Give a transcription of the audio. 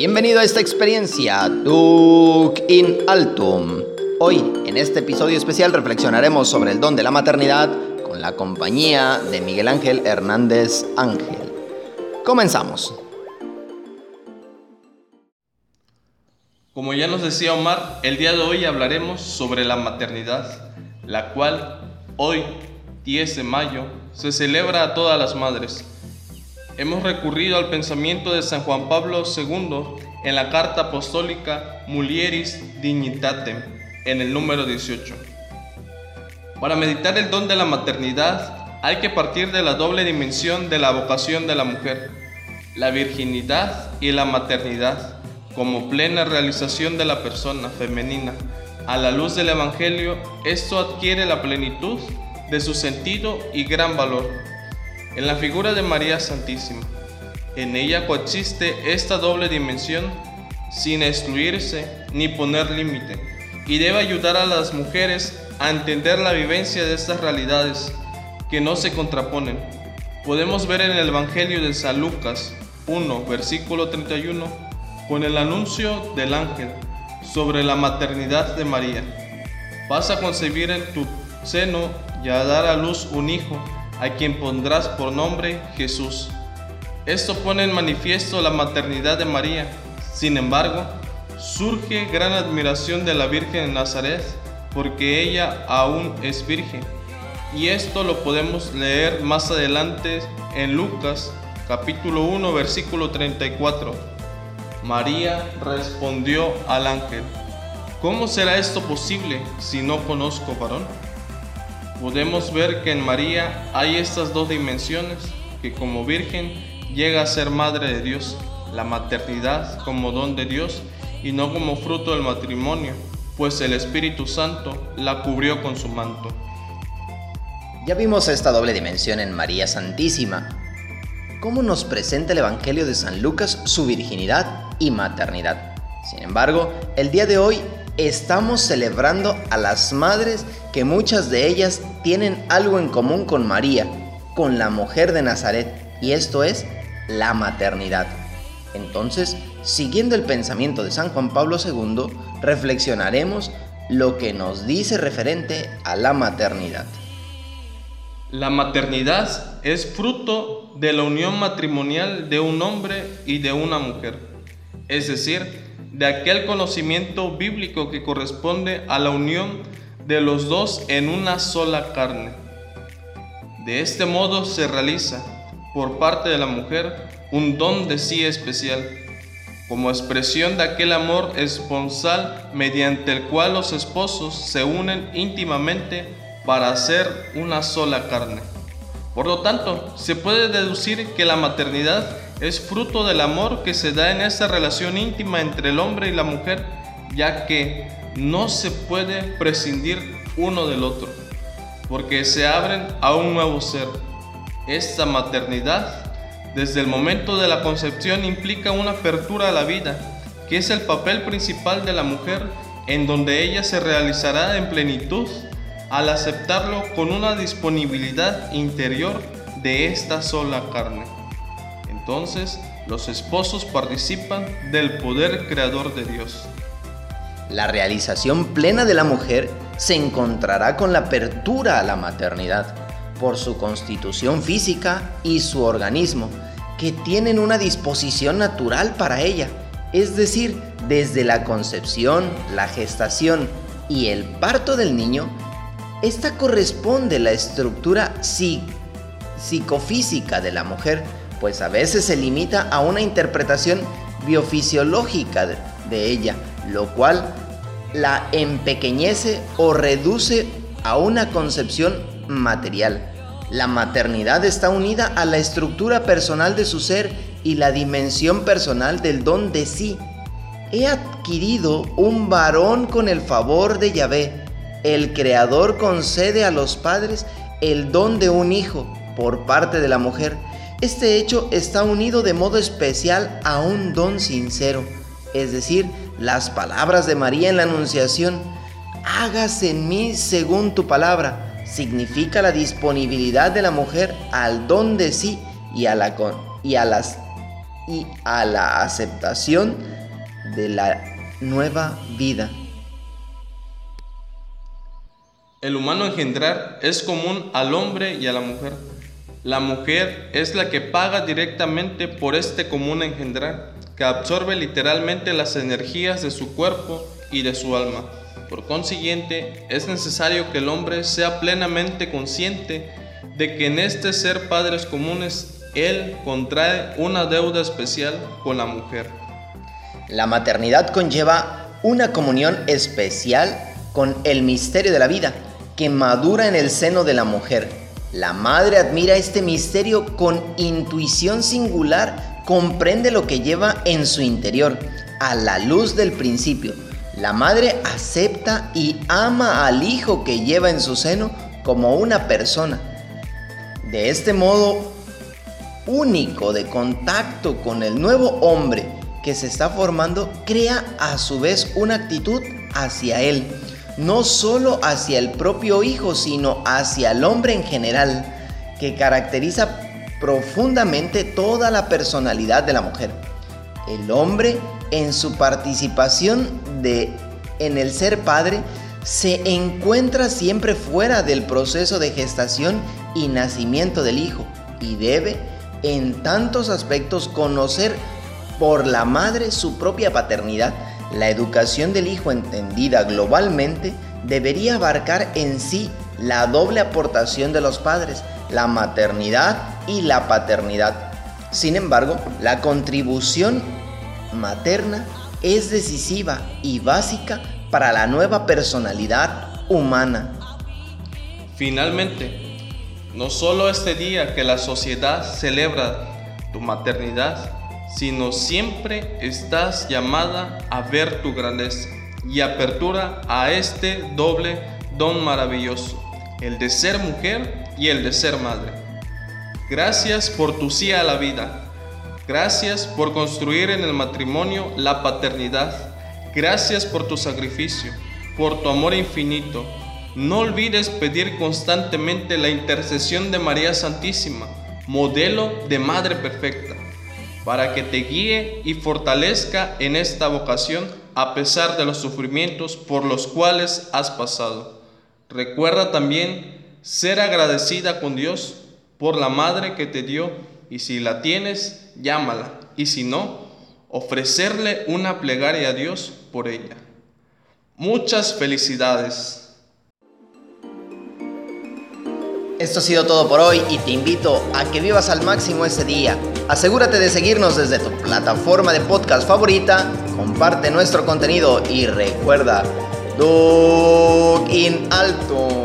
Bienvenido a esta experiencia Duc in Altum. Hoy, en este episodio especial, reflexionaremos sobre el don de la maternidad con la compañía de Miguel Ángel Hernández Ángel. Comenzamos. Como ya nos decía Omar, el día de hoy hablaremos sobre la maternidad, la cual hoy, 10 de mayo, se celebra a todas las madres hemos recurrido al pensamiento de San Juan Pablo II en la carta apostólica Mulieris Dignitatem, en el número 18. Para meditar el don de la maternidad, hay que partir de la doble dimensión de la vocación de la mujer, la virginidad y la maternidad, como plena realización de la persona femenina. A la luz del Evangelio, esto adquiere la plenitud de su sentido y gran valor en la figura de María Santísima. En ella coexiste esta doble dimensión sin excluirse ni poner límite y debe ayudar a las mujeres a entender la vivencia de estas realidades que no se contraponen. Podemos ver en el Evangelio de San Lucas 1, versículo 31, con el anuncio del ángel sobre la maternidad de María. Vas a concebir en tu seno y a dar a luz un hijo a quien pondrás por nombre Jesús. Esto pone en manifiesto la maternidad de María. Sin embargo, surge gran admiración de la Virgen de Nazaret porque ella aún es virgen. Y esto lo podemos leer más adelante en Lucas capítulo 1 versículo 34. María respondió al ángel, ¿cómo será esto posible si no conozco varón? Podemos ver que en María hay estas dos dimensiones, que como virgen llega a ser madre de Dios, la maternidad como don de Dios y no como fruto del matrimonio, pues el Espíritu Santo la cubrió con su manto. Ya vimos esta doble dimensión en María Santísima. ¿Cómo nos presenta el Evangelio de San Lucas su virginidad y maternidad? Sin embargo, el día de hoy estamos celebrando a las madres que muchas de ellas tienen algo en común con María, con la mujer de Nazaret, y esto es la maternidad. Entonces, siguiendo el pensamiento de San Juan Pablo II, reflexionaremos lo que nos dice referente a la maternidad. La maternidad es fruto de la unión matrimonial de un hombre y de una mujer, es decir, de aquel conocimiento bíblico que corresponde a la unión de los dos en una sola carne. De este modo se realiza, por parte de la mujer, un don de sí especial, como expresión de aquel amor esponsal mediante el cual los esposos se unen íntimamente para hacer una sola carne. Por lo tanto, se puede deducir que la maternidad es fruto del amor que se da en esa relación íntima entre el hombre y la mujer, ya que no se puede prescindir uno del otro, porque se abren a un nuevo ser. Esta maternidad, desde el momento de la concepción, implica una apertura a la vida, que es el papel principal de la mujer, en donde ella se realizará en plenitud al aceptarlo con una disponibilidad interior de esta sola carne. Entonces, los esposos participan del poder creador de Dios. La realización plena de la mujer se encontrará con la apertura a la maternidad por su constitución física y su organismo, que tienen una disposición natural para ella, es decir, desde la concepción, la gestación y el parto del niño, esta corresponde a la estructura psicofísica de la mujer, pues a veces se limita a una interpretación biofisiológica de ella, lo cual la empequeñece o reduce a una concepción material. La maternidad está unida a la estructura personal de su ser y la dimensión personal del don de sí. He adquirido un varón con el favor de Yahvé. El Creador concede a los padres el don de un hijo por parte de la mujer este hecho está unido de modo especial a un don sincero, es decir, las palabras de María en la Anunciación, hágase en mí según tu palabra, significa la disponibilidad de la mujer al don de sí y a, la, y a las y a la aceptación de la nueva vida. El humano engendrar es común al hombre y a la mujer. La mujer es la que paga directamente por este común engendrar, que absorbe literalmente las energías de su cuerpo y de su alma. Por consiguiente, es necesario que el hombre sea plenamente consciente de que en este ser padres comunes, él contrae una deuda especial con la mujer. La maternidad conlleva una comunión especial con el misterio de la vida que madura en el seno de la mujer. La madre admira este misterio con intuición singular, comprende lo que lleva en su interior, a la luz del principio. La madre acepta y ama al hijo que lleva en su seno como una persona. De este modo único de contacto con el nuevo hombre que se está formando, crea a su vez una actitud hacia él no solo hacia el propio hijo, sino hacia el hombre en general, que caracteriza profundamente toda la personalidad de la mujer. El hombre, en su participación de, en el ser padre, se encuentra siempre fuera del proceso de gestación y nacimiento del hijo y debe, en tantos aspectos, conocer por la madre su propia paternidad la educación del hijo entendida globalmente debería abarcar en sí la doble aportación de los padres, la maternidad y la paternidad. Sin embargo, la contribución materna es decisiva y básica para la nueva personalidad humana. Finalmente, no solo este día que la sociedad celebra tu maternidad, sino siempre estás llamada a ver tu grandeza y apertura a este doble don maravilloso, el de ser mujer y el de ser madre. Gracias por tu sí a la vida. Gracias por construir en el matrimonio la paternidad. Gracias por tu sacrificio, por tu amor infinito. No olvides pedir constantemente la intercesión de María Santísima, modelo de Madre Perfecta para que te guíe y fortalezca en esta vocación a pesar de los sufrimientos por los cuales has pasado. Recuerda también ser agradecida con Dios por la madre que te dio y si la tienes, llámala y si no, ofrecerle una plegaria a Dios por ella. Muchas felicidades. Esto ha sido todo por hoy y te invito a que vivas al máximo ese día. Asegúrate de seguirnos desde tu plataforma de podcast favorita, comparte nuestro contenido y recuerda, Duke in Alto.